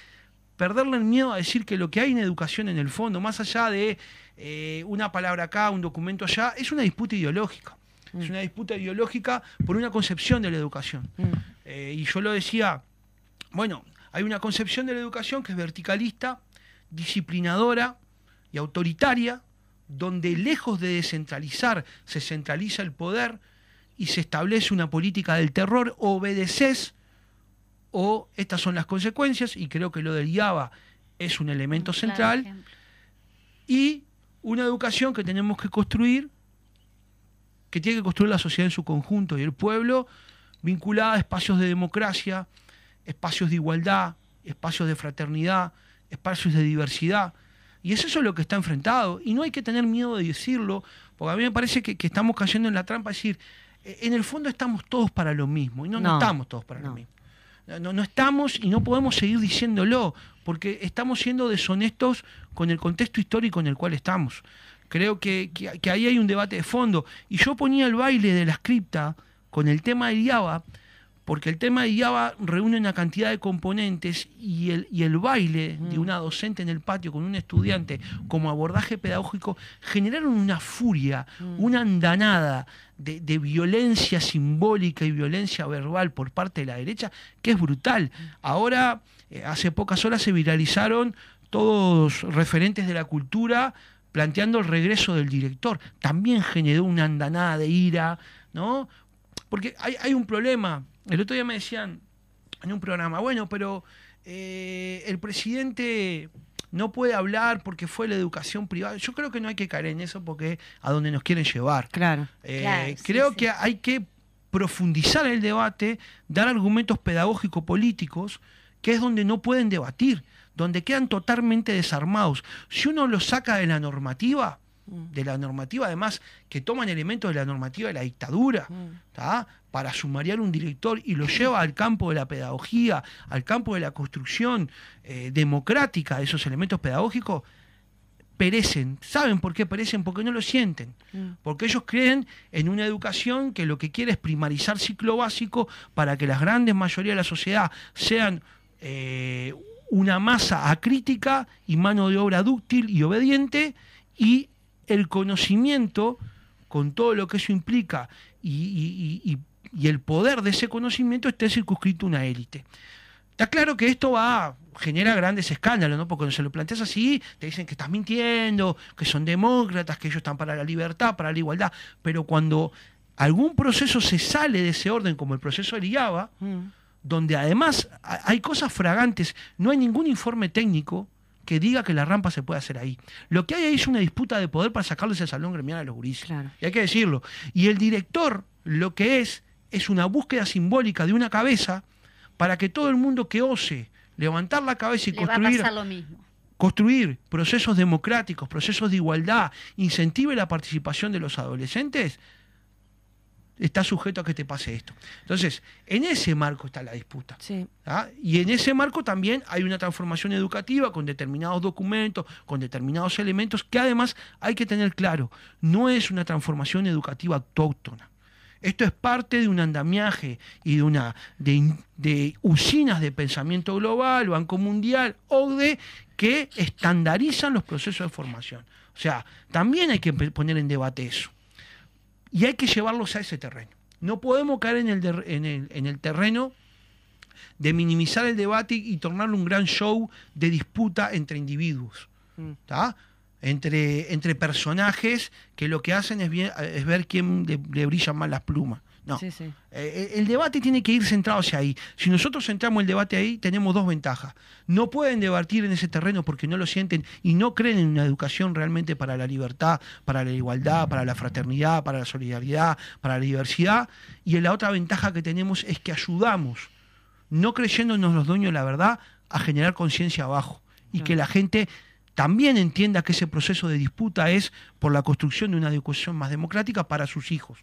perderle el miedo a decir que lo que hay en educación en el fondo, más allá de eh, una palabra acá, un documento allá, es una disputa ideológica. Es una disputa ideológica por una concepción de la educación. Mm. Eh, y yo lo decía, bueno, hay una concepción de la educación que es verticalista, disciplinadora y autoritaria, donde lejos de descentralizar se centraliza el poder y se establece una política del terror, obedeces o estas son las consecuencias, y creo que lo del IABA es un elemento central, y una educación que tenemos que construir, que tiene que construir la sociedad en su conjunto y el pueblo, vinculada a espacios de democracia, espacios de igualdad, espacios de fraternidad, espacios de diversidad. Y es eso lo que está enfrentado. Y no hay que tener miedo de decirlo, porque a mí me parece que, que estamos cayendo en la trampa de decir, eh, en el fondo estamos todos para lo mismo. Y no, no, No, estamos todos para no. lo mismo. No, no, no estamos y no podemos seguir diciéndolo, porque estamos siendo deshonestos con el contexto histórico en el cual estamos. Creo que, que- que ahí hay un debate de fondo. Y yo ponía el baile de la cripta con el tema de IABA, porque el tema de IABA reúne una cantidad de componentes y el, y el baile de una docente en el patio con un estudiante como abordaje pedagógico generaron una furia, una andanada de, de violencia simbólica y violencia verbal por parte de la derecha que es brutal. Ahora, eh, hace pocas horas se viralizaron todos referentes de la cultura planteando el regreso del director. También generó una andanada de ira, ¿no? Porque hay, hay un problema. El otro día me decían en un programa, bueno, pero eh, el presidente no puede hablar porque fue la educación privada. Yo creo que no hay que caer en eso porque es a donde nos quieren llevar. Claro. Eh, Claro, creo sí. que hay que profundizar el debate, dar argumentos pedagógico-políticos, que es donde no pueden debatir, donde quedan totalmente desarmados. Si uno los saca de la normativa, de la normativa además que toman elementos de la normativa de la dictadura, ¿tá? para sumariar un director y lo lleva al campo de la pedagogía, al campo de la construcción eh, democrática de esos elementos pedagógicos, perecen. ¿Saben por qué perecen? Porque no lo sienten. Porque ellos creen en una educación que lo que quiere es primarizar ciclo básico para que las grandes mayorías de la sociedad sean eh, una masa acrítica y mano de obra dúctil y obediente y el conocimiento, con todo lo que eso implica y, y- y- y- y el poder de ese conocimiento esté circunscrito a una élite. Está claro que esto va genera grandes escándalos, ¿no? Porque cuando se lo planteas así, te dicen que estás mintiendo, que son demócratas, que ellos están para la libertad, para la igualdad. Pero cuando algún proceso se sale de ese orden, como el proceso del IABA, donde además ha- hay cosas fragantes, no hay ningún informe técnico que diga que la rampa se puede hacer ahí. Lo que hay ahí es una disputa de poder para sacarles el salón gremial a los gurises. Claro. Y hay que decirlo. Y el director lo que es es una búsqueda simbólica de una cabeza para que todo el mundo que ose levantar la cabeza y Le construir pasar lo mismo. construir procesos democráticos, procesos de igualdad, incentive la participación de los adolescentes, está sujeto a que te pase esto. Entonces, en ese marco está la disputa. Sí. ¿ah? Y en ese marco también hay una transformación educativa con determinados documentos, con determinados elementos que además hay que tener claro, no es una transformación educativa autóctona. Esto es parte de un andamiaje y de una de, de usinas de pensamiento global, Banco Mundial, OCDE, que estandarizan los procesos de formación. O sea, también hay que poner en debate eso. Y hay que llevarlos a ese terreno. No podemos caer en el, en el, en el terreno de minimizar el debate y tornarlo un gran show de disputa entre individuos. ¿Está? entre, entre personajes que lo que hacen es, es ver quién le, brillan más las plumas. No. Eh, eh, el debate tiene que ir centrado hacia ahí. Si nosotros centramos el debate ahí, tenemos dos ventajas. No pueden debatir en ese terreno porque no lo sienten y no creen en una educación realmente para la libertad, para la igualdad, para la fraternidad, para la solidaridad, para la diversidad. Y la otra ventaja que tenemos es que ayudamos, no creyéndonos los dueños de la verdad, a generar conciencia abajo. Y que la gente también entienda que ese proceso de disputa es por la construcción de una educación más democrática para sus hijos.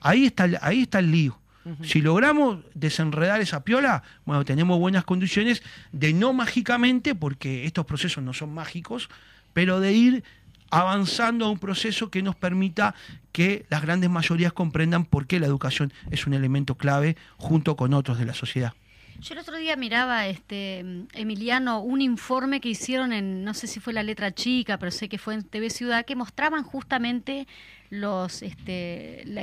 Ahí está, ahí está el lío. Si logramos desenredar esa piola, bueno, tenemos buenas condiciones de no mágicamente, porque estos procesos no son mágicos, pero de ir avanzando a un proceso que nos permita que las grandes mayorías comprendan por qué la educación es un elemento clave junto con otros de la sociedad. Yo el otro día miraba, este Emiliano, un informe que hicieron en, no sé si fue la letra chica, pero sé que fue en TV Ciudad, que mostraban justamente los, este, la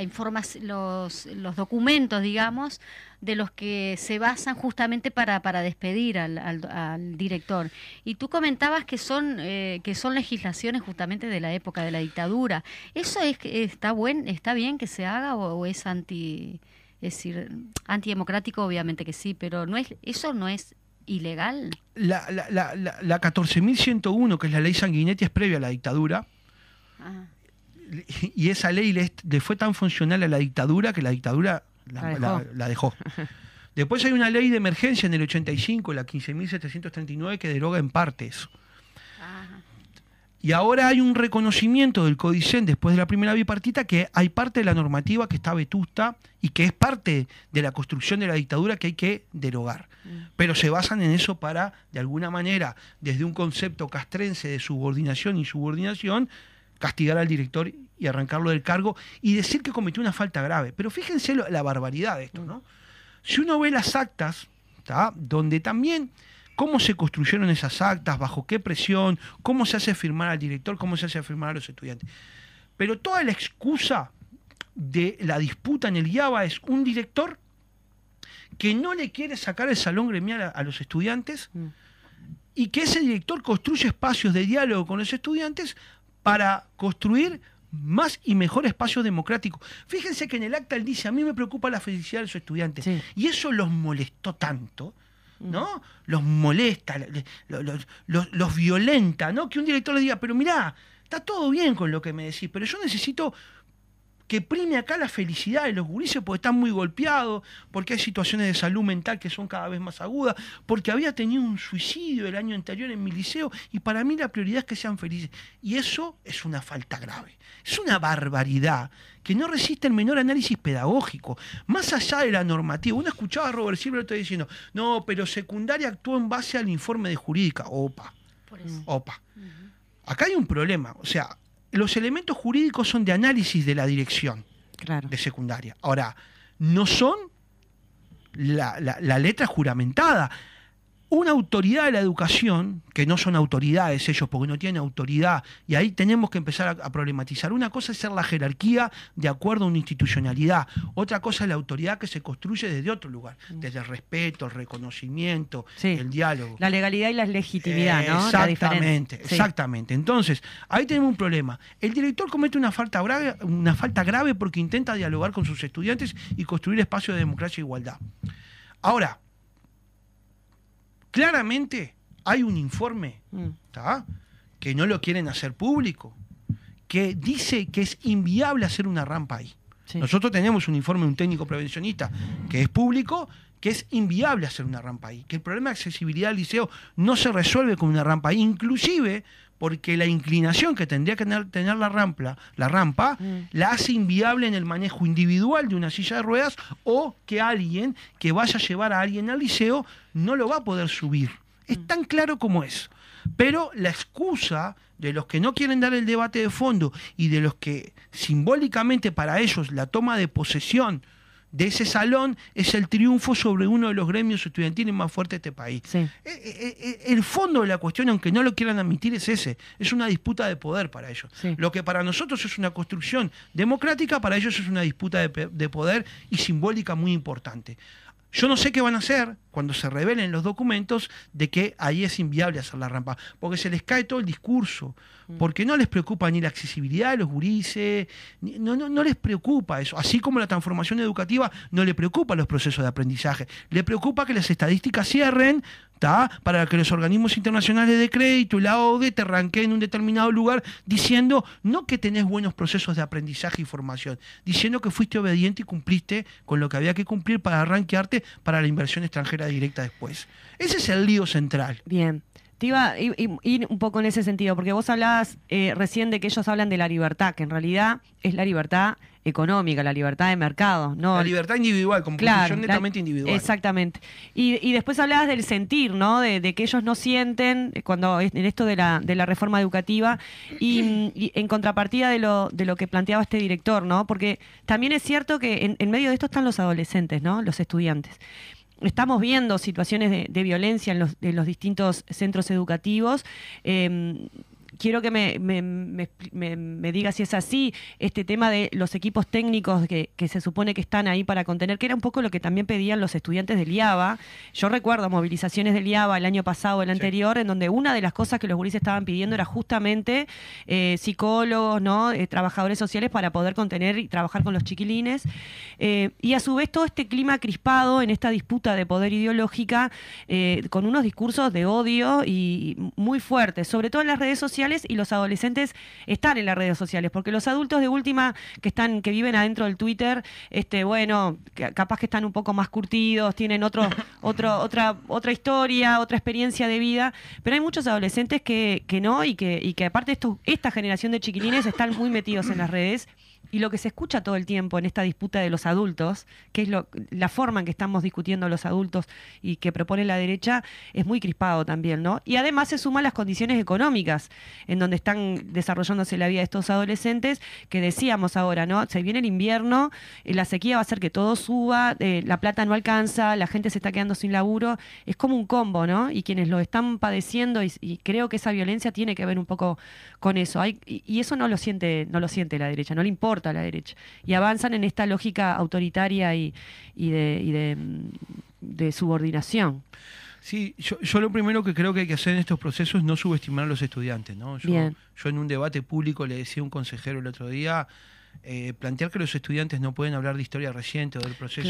los, los documentos, digamos, de los que se basan justamente para, para despedir al, al, director. Y tú comentabas que son, eh, que son legislaciones justamente de la época de la dictadura. ¿Eso es, está, buen, está bien que se haga o es anti es decir, antidemocrático obviamente que sí, pero no es eso no es ilegal. La, la, la, la 14.101, que es la ley Sanguinetti, es previa a la dictadura. Ah. *laughs* Y esa ley le, fue tan funcional a la dictadura que la dictadura la dejó. *laughs* Después hay una ley de emergencia en el 85, la 15.739, que deroga en parte eso. Y ahora hay un reconocimiento del Codicen después de la primera bipartita que hay parte de la normativa que está vetusta y que es parte de la construcción de la dictadura que hay que derogar. Mm. Pero se basan en eso para, de alguna manera, desde un concepto castrense de subordinación y subordinación, castigar al director y arrancarlo del cargo y decir que cometió una falta grave. Pero fíjense la barbaridad de esto, ¿no? Si uno ve las actas, donde también cómo se construyeron esas actas, bajo qué presión, cómo se hace firmar al director, cómo se hace firmar a los estudiantes. Pero toda la excusa de la disputa en el IABA es un director que no le quiere sacar el salón gremial a, los estudiantes mm. y que ese director construye espacios de diálogo con los estudiantes para construir más y mejor espacio democrático. Fíjense que en el acta él dice, a mí me preocupa la felicidad de los estudiantes. Y eso los molestó tanto ¿no? Los molesta, los, los, violenta, ¿no? Que un director le diga, pero mirá, está todo bien con lo que me decís, pero yo necesito que prime acá la felicidad de los gurises porque están muy golpeados, porque hay situaciones de salud mental que son cada vez más agudas, porque había tenido un suicidio el año anterior en mi liceo y para mí la prioridad es que sean felices. Y eso es una falta grave, es una barbaridad que no resiste el menor análisis pedagógico, más allá de la normativa. Uno escuchaba a Robert Silver diciendo, no, pero secundaria actuó en base al informe de jurídica. Opa, opa. Acá hay un problema, o sea, los elementos jurídicos son de análisis de la dirección de secundaria. Ahora, no son la, la letra juramentada una autoridad de la educación, que no son autoridades ellos porque no tienen autoridad, y ahí tenemos que empezar a, problematizar. Una cosa es ser la jerarquía de acuerdo a una institucionalidad, otra cosa es la autoridad que se construye desde otro lugar, mm. desde el respeto, el reconocimiento, el diálogo. La legalidad y la legitimidad, ¿no? Exactamente, exactamente. Entonces, ahí tenemos un problema. El director comete una falta, grave, una falta grave porque intenta dialogar con sus estudiantes y construir espacios de democracia e igualdad. Ahora, claramente hay un informe mm. que no lo quieren hacer público, que dice que es inviable hacer una rampa ahí. Nosotros tenemos un informe de un técnico prevencionista que es público, que es inviable hacer una rampa ahí, que el problema de accesibilidad al liceo no se resuelve con una rampa ahí, inclusive porque la inclinación que tendría que tener, la, rampa, la rampa mm. la hace inviable en el manejo individual de una silla de ruedas o que alguien que vaya a llevar a alguien al liceo no lo va a poder subir. Es mm. tan claro como es. Pero la excusa de los que no quieren dar el debate de fondo y de los que simbólicamente para ellos la toma de posesión de ese salón es el triunfo sobre uno de los gremios estudiantiles más fuertes de este país. Eh, eh, eh, el fondo de la cuestión, aunque no lo quieran admitir, es ese. Es una disputa de poder para ellos. Lo que para nosotros es una construcción democrática, para ellos es una disputa de poder y simbólica muy importante. Yo no sé qué van a hacer cuando se revelen los documentos de que ahí es inviable hacer la rampa, porque se les cae todo el discurso, mm. porque no les preocupa ni la accesibilidad de los gurises, no, no, no les preocupa eso, así como la transformación educativa no le preocupa los procesos de aprendizaje, le preocupa que las estadísticas cierren para que los organismos internacionales de crédito la ODE te arranquen en un determinado lugar diciendo no que tenés buenos procesos de aprendizaje y formación, diciendo que fuiste obediente y cumpliste con lo que había que cumplir para arranquearte para la inversión extranjera directa después. Ese es el lío central. Bien. Te iba a ir un poco en ese sentido, porque vos hablabas eh, recién de que ellos hablan de la libertad, que en realidad es la libertad económica, la libertad de mercado. ¿no? La libertad individual, como claro, netamente individual. Exactamente. Y, después hablabas del sentir, ¿no? De, que ellos no sienten, cuando en esto de la, de la reforma educativa, y, en contrapartida de lo, de lo que planteaba este director, ¿no? Porque también es cierto que en, medio de esto están los adolescentes, ¿no? Los estudiantes estamos viendo situaciones de, violencia en los, en los, distintos centros educativos. Eh, quiero que me, me, me, diga si es así, este tema de los equipos técnicos que, se supone que están ahí para contener, que era un poco lo que también pedían los estudiantes del IABA. Yo recuerdo movilizaciones del IABA el año pasado, el anterior, en donde una de las cosas que los gurises estaban pidiendo era justamente eh, psicólogos, ¿no? Eh, trabajadores sociales para poder contener y trabajar con los chiquilines. Eh, y a su vez todo este clima crispado en esta disputa de poder ideológica, con unos discursos de odio y muy fuertes, sobre todo en las redes sociales y los adolescentes están en las redes sociales, porque los adultos de última que están, que viven adentro del Twitter, este, bueno, capaz que están un poco más curtidos, tienen otro, *coughs* otro, otra, otra historia, otra experiencia de vida, pero hay muchos adolescentes que, que no, y que, y que aparte esto, esta generación de chiquilines están muy metidos en las redes y lo que se escucha todo el tiempo en esta disputa de los adultos, que es lo, la forma en que estamos discutiendo los adultos y que propone la derecha, es muy crispado también, ¿no? Y además se suman las condiciones económicas en donde están desarrollándose la vida de estos adolescentes, que decíamos ahora, ¿no? Se viene el invierno, eh, la sequía va a hacer que todo suba, eh, la plata no alcanza, la gente se está quedando sin laburo, es como un combo, ¿no? Y quienes lo están padeciendo, y, creo que esa violencia tiene que ver un poco con eso. Hay, y, y eso no lo siente, no lo siente la derecha, no le importa a la derecha. Y avanzan en esta lógica autoritaria y, de, subordinación. Sí, yo, lo primero que creo que hay que hacer en estos procesos es no subestimar a los estudiantes. ¿no? Yo, yo en un debate público le decía a un consejero el otro día, eh, plantear que los estudiantes no pueden hablar de historia reciente o del proceso,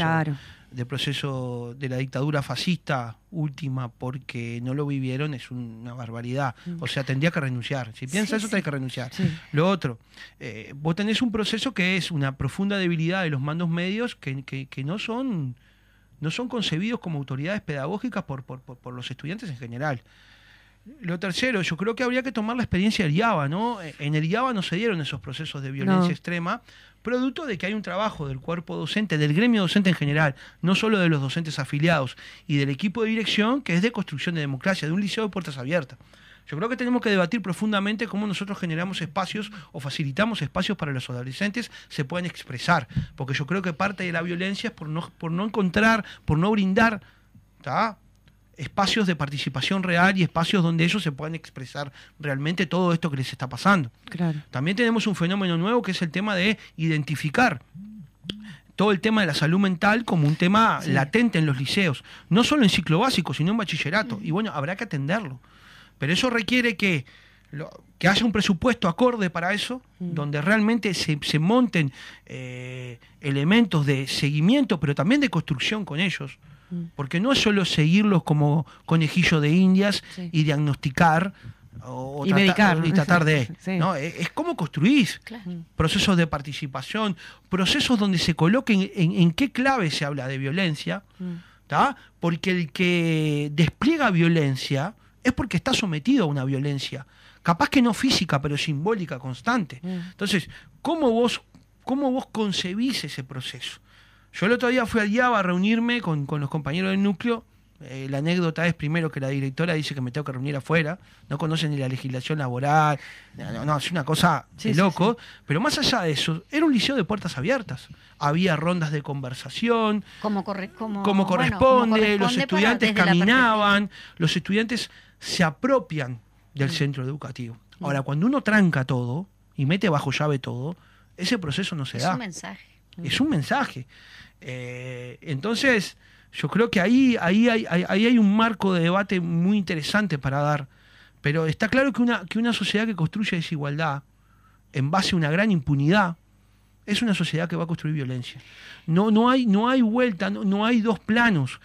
del proceso de la dictadura fascista última porque no lo vivieron es una barbaridad. Mm. O sea, tendría que renunciar. Si piensa eso, tiene que renunciar. Lo otro, eh, vos tenés un proceso que es una profunda debilidad de los mandos medios que, que, no son no son concebidos como autoridades pedagógicas por, por, por los estudiantes en general. Lo tercero, yo creo que habría que tomar la experiencia del IABA, ¿no? En el IABA no se dieron esos procesos de violencia extrema, producto de que hay un trabajo del cuerpo docente, del gremio docente en general, no solo de los docentes afiliados y del equipo de dirección, que es de construcción de democracia, de un liceo de puertas abiertas. Yo creo que tenemos que debatir profundamente cómo nosotros generamos espacios o facilitamos espacios para los adolescentes se puedan expresar, porque yo creo que parte de la violencia es por no, por no encontrar, por no brindar, ¿está? Espacios de participación real y espacios donde ellos se puedan expresar realmente todo esto que les está pasando. También tenemos un fenómeno nuevo que es el tema de identificar todo el tema de la salud mental como un tema latente en los liceos, no solo en ciclo básico, sino en bachillerato. Y bueno, habrá que atenderlo. Pero eso requiere que, que haya un presupuesto acorde para eso, donde realmente se, se monten eh, elementos de seguimiento, pero también de construcción con ellos. Porque no es solo seguirlos como conejillo de indias y diagnosticar o, y, tratar, y tratar de... *laughs* ¿no? Es, como construir procesos de participación, procesos donde se coloquen en, qué clave se habla de violencia, mm. porque el que despliega violencia es porque está sometido a una violencia, capaz que no física, pero simbólica, constante. Mm. Entonces, ¿cómo vos, ¿cómo vos concebís ese proceso? Yo el otro día fui al IABA a reunirme con, los compañeros del núcleo Eh, la anécdota es primero que la directora dice que me tengo que reunir afuera, no conoce ni la legislación laboral, no, no, es una cosa Sí, de sí, loco, pero más allá de eso, era un liceo de puertas abiertas. Había rondas de conversación, Como, corre- como, como bueno, corresponde, como los corresponde estudiantes caminaban, los estudiantes se apropian del centro educativo. Ahora, cuando uno tranca todo y mete bajo llave todo, ese proceso no se perspectiva. Es da. un mensaje. Es un mensaje. Eh, entonces, yo creo que ahí, ahí, hay, ahí- hay un marco de debate muy interesante para dar. Pero está claro que una, que una sociedad que construye desigualdad en base a una gran impunidad es una sociedad que va a construir violencia. No, no, hay, no hay vuelta, no, no hay dos planos.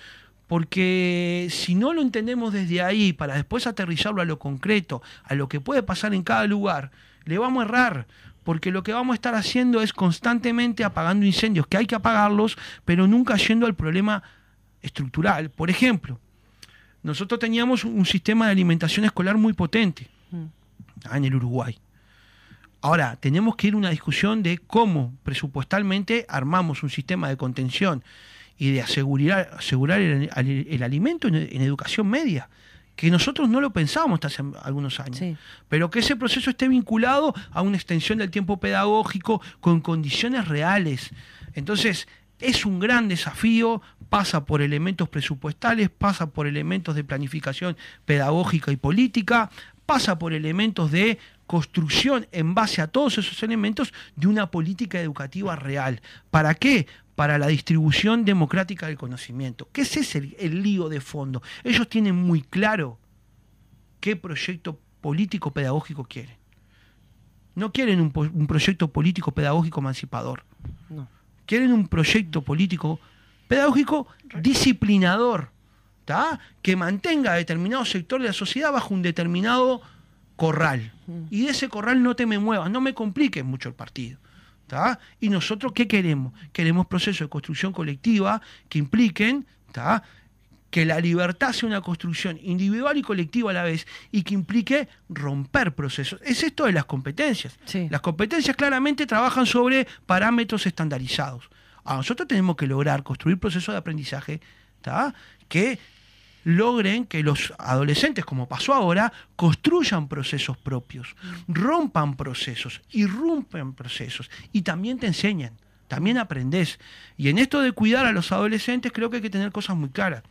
Porque si no lo entendemos desde ahí, para después aterrizarlo a lo concreto, a lo que puede pasar en cada lugar, le vamos a errar. Porque lo que vamos a estar haciendo es constantemente apagando incendios, que hay que apagarlos, pero nunca yendo al problema estructural. Por ejemplo, nosotros teníamos un sistema de alimentación escolar muy potente ah, en el Uruguay. Ahora, tenemos que ir a una discusión de cómo presupuestalmente armamos un sistema de contención y de asegurar, asegurar el, el- el alimento en, en educación media, que nosotros no lo pensábamos hasta hace algunos años. Sí. Pero que ese proceso esté vinculado a una extensión del tiempo pedagógico con condiciones reales. Entonces, es un gran desafío, pasa por elementos presupuestales, pasa por elementos de planificación pedagógica y política, pasa por elementos de construcción en base a todos esos elementos de una política educativa real. ¿Para qué? Para la distribución democrática del conocimiento. ¿Qué es ese el, el lío de fondo? Ellos tienen muy claro qué proyecto político pedagógico quieren. No quieren un proyecto político pedagógico emancipador. No. Quieren un proyecto político pedagógico disciplinador, ¿tá? que mantenga a determinado sector de la sociedad bajo un determinado corral. Y de ese corral no te me muevas, no me compliques mucho el partido. ¿Tá? Y nosotros, ¿qué queremos? Queremos procesos de construcción colectiva que impliquen ¿tá? que la libertad sea una construcción individual y colectiva a la vez y que implique romper procesos. Es esto de las competencias. Sí. Las competencias claramente trabajan sobre parámetros estandarizados. A nosotros tenemos que lograr construir procesos de aprendizaje ¿tá? que logren que los adolescentes, como pasó ahora, construyan procesos propios, rompan procesos, irrumpen procesos y también te enseñan, también aprendes. Y en esto de cuidar a los adolescentes creo que hay que tener cosas muy claras.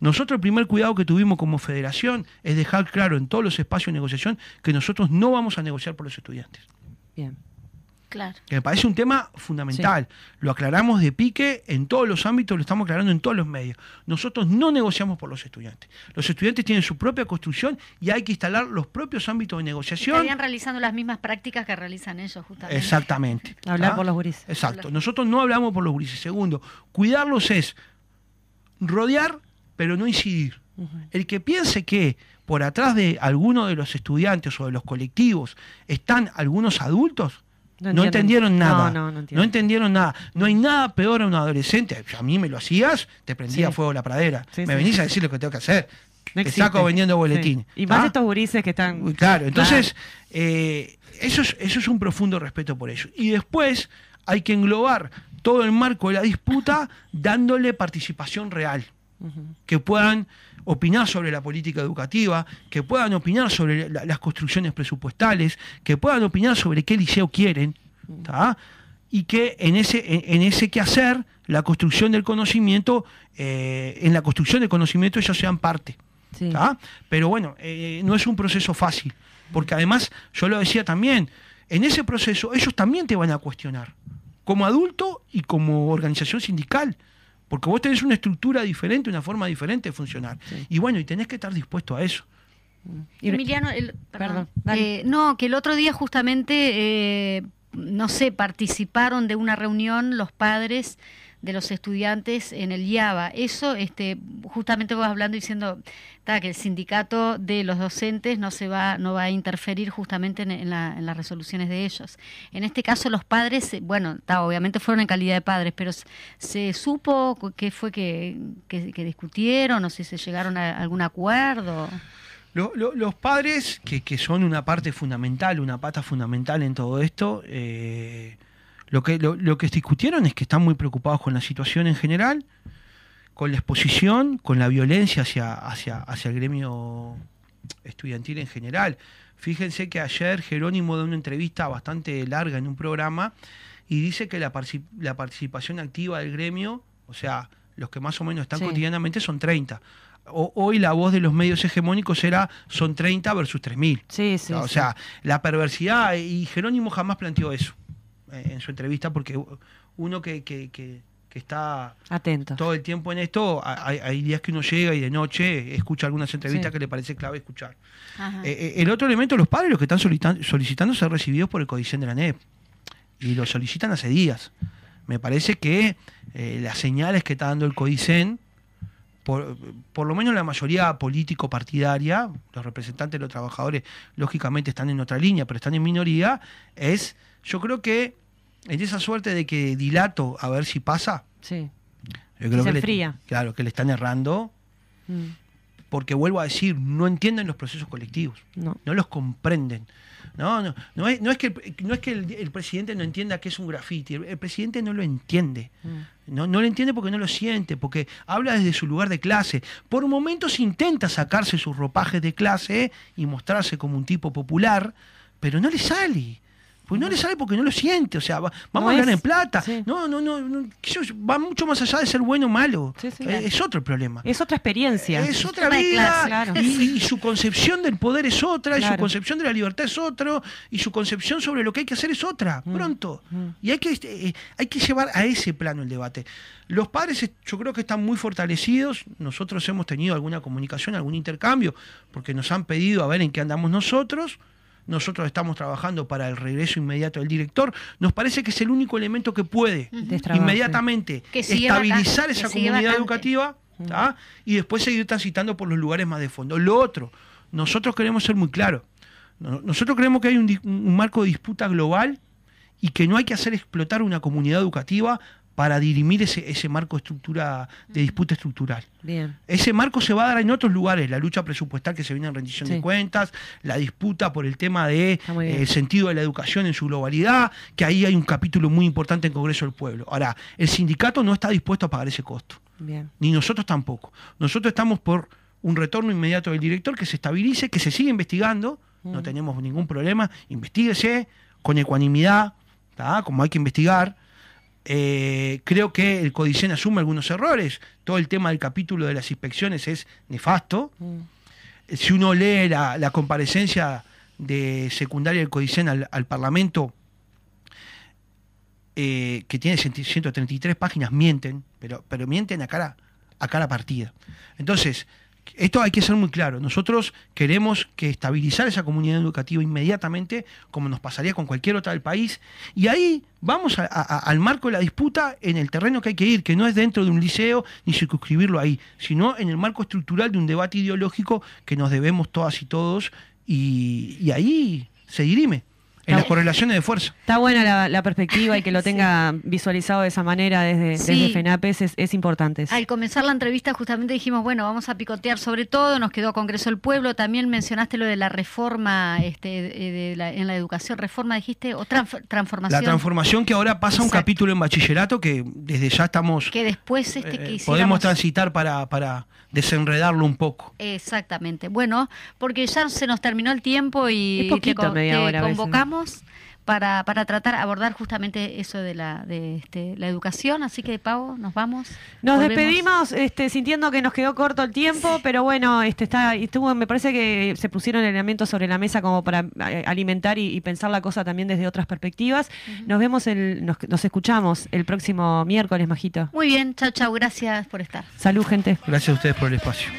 Nosotros el primer cuidado que tuvimos como federación es dejar claro en todos los espacios de negociación que nosotros no vamos a negociar por los estudiantes. Bien. Claro. Que me parece un tema fundamental. Lo aclaramos de pique en todos los ámbitos, lo estamos aclarando en todos los medios. Nosotros no negociamos por los estudiantes. Los estudiantes tienen su propia construcción y hay que instalar los propios ámbitos de negociación. Estarían realizando las mismas prácticas que realizan ellos, justamente. Exactamente. *laughs* Hablar ¿tá? por los gurises. Exacto. Nosotros no hablamos por los gurises. Segundo, cuidarlos es rodear, pero no incidir. El que piense que por atrás de alguno de los estudiantes o de los colectivos están algunos adultos, No entendieron nada. No, no, no entienden. entendieron nada. No hay nada peor a un adolescente. A mí me lo hacías, te prendía Sí. fuego la pradera. Sí, me sí. venís a decir lo que tengo que hacer. No te saco vendiendo boletines. Sí. Y más estos gurises que están. Claro, entonces eh, eso, es, eso es un profundo respeto por ellos. Y después hay que englobar todo el marco de la disputa dándole participación real, que puedan opinar sobre la política educativa, que puedan opinar sobre la- las construcciones presupuestales, que puedan opinar sobre qué liceo quieren, ¿tá? y que en ese, en, en ese quehacer, la construcción del conocimiento, eh, en la construcción del conocimiento ellos sean parte. Pero bueno, eh, no es un proceso fácil, porque además, yo lo decía también, en ese proceso ellos también te van a cuestionar, como adulto y como organización sindical, porque vos tenés una estructura diferente, una forma diferente de funcionar. Sí. Y bueno, y tenés que estar dispuesto a eso. Emiliano, el- Perdón. Eh, no, que el otro día justamente, eh, no sé, participaron de una reunión los padres de los estudiantes en el IABA. Eso, este, justamente vos hablando diciendo ta, que el sindicato de los docentes no se va, no va a interferir justamente en, la- en las resoluciones de ellos. En este caso, los padres, eh, bueno, ta, obviamente fueron en calidad de padres, pero se supo qué fue que, que- que discutieron, o si se llegaron a algún acuerdo. Lo- lo- los padres, que, que son una parte fundamental, una pata fundamental en todo esto, eh, lo, que, lo, lo que discutieron es que están muy preocupados con la situación en general, con la exposición, con la violencia hacia, hacia, hacia el gremio estudiantil en general. Fíjense que ayer Jerónimo da una entrevista bastante larga en un programa y dice que la, la participación activa del gremio, o sea, los que más o menos están cotidianamente son 30. hoy la voz de los medios hegemónicos era son 30 versus 3.000. Sí, sí, o sea, la perversidad, y Jerónimo jamás planteó eso en su entrevista porque uno que, que, que, está atento todo el tiempo en esto, hay, días que uno llega y de noche escucha algunas entrevistas que le parece clave escuchar. Eh, eh, el otro elemento, los padres, los que están solicitando, solicitando ser recibidos por el Codicen de la NEP, y lo solicitan hace días. Me parece que eh, las señales que está dando el Codicen, por, por, lo menos la mayoría político-partidaria, los representantes de los trabajadores lógicamente están en otra línea, pero están en minoría, es, yo creo que en esa suerte de que dilato a ver si pasa, sí. yo creo que le, claro, que le están errando, mm. porque vuelvo a decir, no entienden los procesos colectivos, no, no los comprenden. No, no, no es, no es que, no es que el, presidente no entienda que es un grafiti, el, presidente no lo entiende. Mm. No, no lo entiende porque no lo siente, porque habla desde su lugar de clase. Por momentos intenta sacarse sus ropajes de clase y mostrarse como un tipo popular, pero no le sale. Pues no le sale porque no lo siente, o sea, vamos a ganar en plata. No, no, no, va mucho más allá de ser bueno o malo. Eh, es otro el problema. Es otra experiencia. Es otra vida. y, su concepción del poder es otra, y su concepción de la libertad es otro, y su concepción sobre lo que hay que hacer es otra, mm, pronto. Mm. Y hay que, eh, hay que llevar a ese plano el debate. Los padres yo creo que están muy fortalecidos, nosotros hemos tenido alguna comunicación, algún intercambio, porque nos han pedido a ver en qué andamos nosotros nosotros estamos trabajando para el regreso inmediato del director, nos parece que es el único elemento que puede inmediatamente estabilizar esa comunidad educativa y después seguir transitando por los lugares más de fondo. Lo otro, nosotros queremos ser muy claros. Nosotros creemos que hay un marco de disputa global y que no hay que hacer explotar una comunidad educativa para dirimir ese, ese marco estructura, de disputa estructural. Bien. Ese marco se va a dar en otros lugares, la lucha presupuestal que se viene en rendición de cuentas, la disputa por el tema del de, eh, sentido de la educación en su globalidad, que ahí hay un capítulo muy importante en Congreso del Pueblo. Ahora, el sindicato no está dispuesto a pagar ese costo, Bien. ni nosotros tampoco. Nosotros estamos por un retorno inmediato del director, que se estabilice, que se siga investigando, no tenemos ningún problema, investiguese con ecuanimidad, como hay que investigar, eh, creo que el Codicen asume algunos errores. Todo el tema del capítulo de las inspecciones es nefasto. Mm. Si uno lee la, comparecencia de secundaria del Codicen al, Parlamento, eh, que tiene 133 páginas, mienten, pero, pero mienten a cara, a cara partida. Entonces, esto hay que ser muy claro. Nosotros queremos que estabilizar esa comunidad educativa inmediatamente, como nos pasaría con cualquier otra del país, y ahí vamos al marco de la disputa en el terreno que hay que ir, que no es dentro de un liceo ni circunscribirlo ahí, sino en el marco estructural de un debate ideológico que nos debemos todas y todos, y, y ahí se dirime en las correlaciones de fuerza. Está buena la, perspectiva y que lo tenga visualizado de esa manera desde, FENAPES es, importante. Al comenzar la entrevista justamente dijimos, bueno, vamos a picotear sobre todo, nos quedó Congreso del Pueblo, también mencionaste lo de la reforma este, en la educación, reforma dijiste, o transformación. La transformación que ahora pasa un capítulo en bachillerato que desde ya estamos... Que después este que eh, Podemos transitar para, para desenredarlo un poco. Exactamente. Bueno, porque ya se nos terminó el tiempo y te, convocamos para, para tratar, abordar justamente eso de la, de este, la educación. Así que, Pau, nos vamos. Nos despedimos este, sintiendo que nos quedó corto el tiempo, pero bueno, este, está, estuvo, me parece que se pusieron elementos sobre la mesa como para alimentar y, pensar la cosa también desde otras perspectivas. Nos vemos, el, nos, nos escuchamos el próximo miércoles, Majito. Muy bien, chao, chao, gracias por estar. Salud, gente. Gracias a ustedes por el espacio.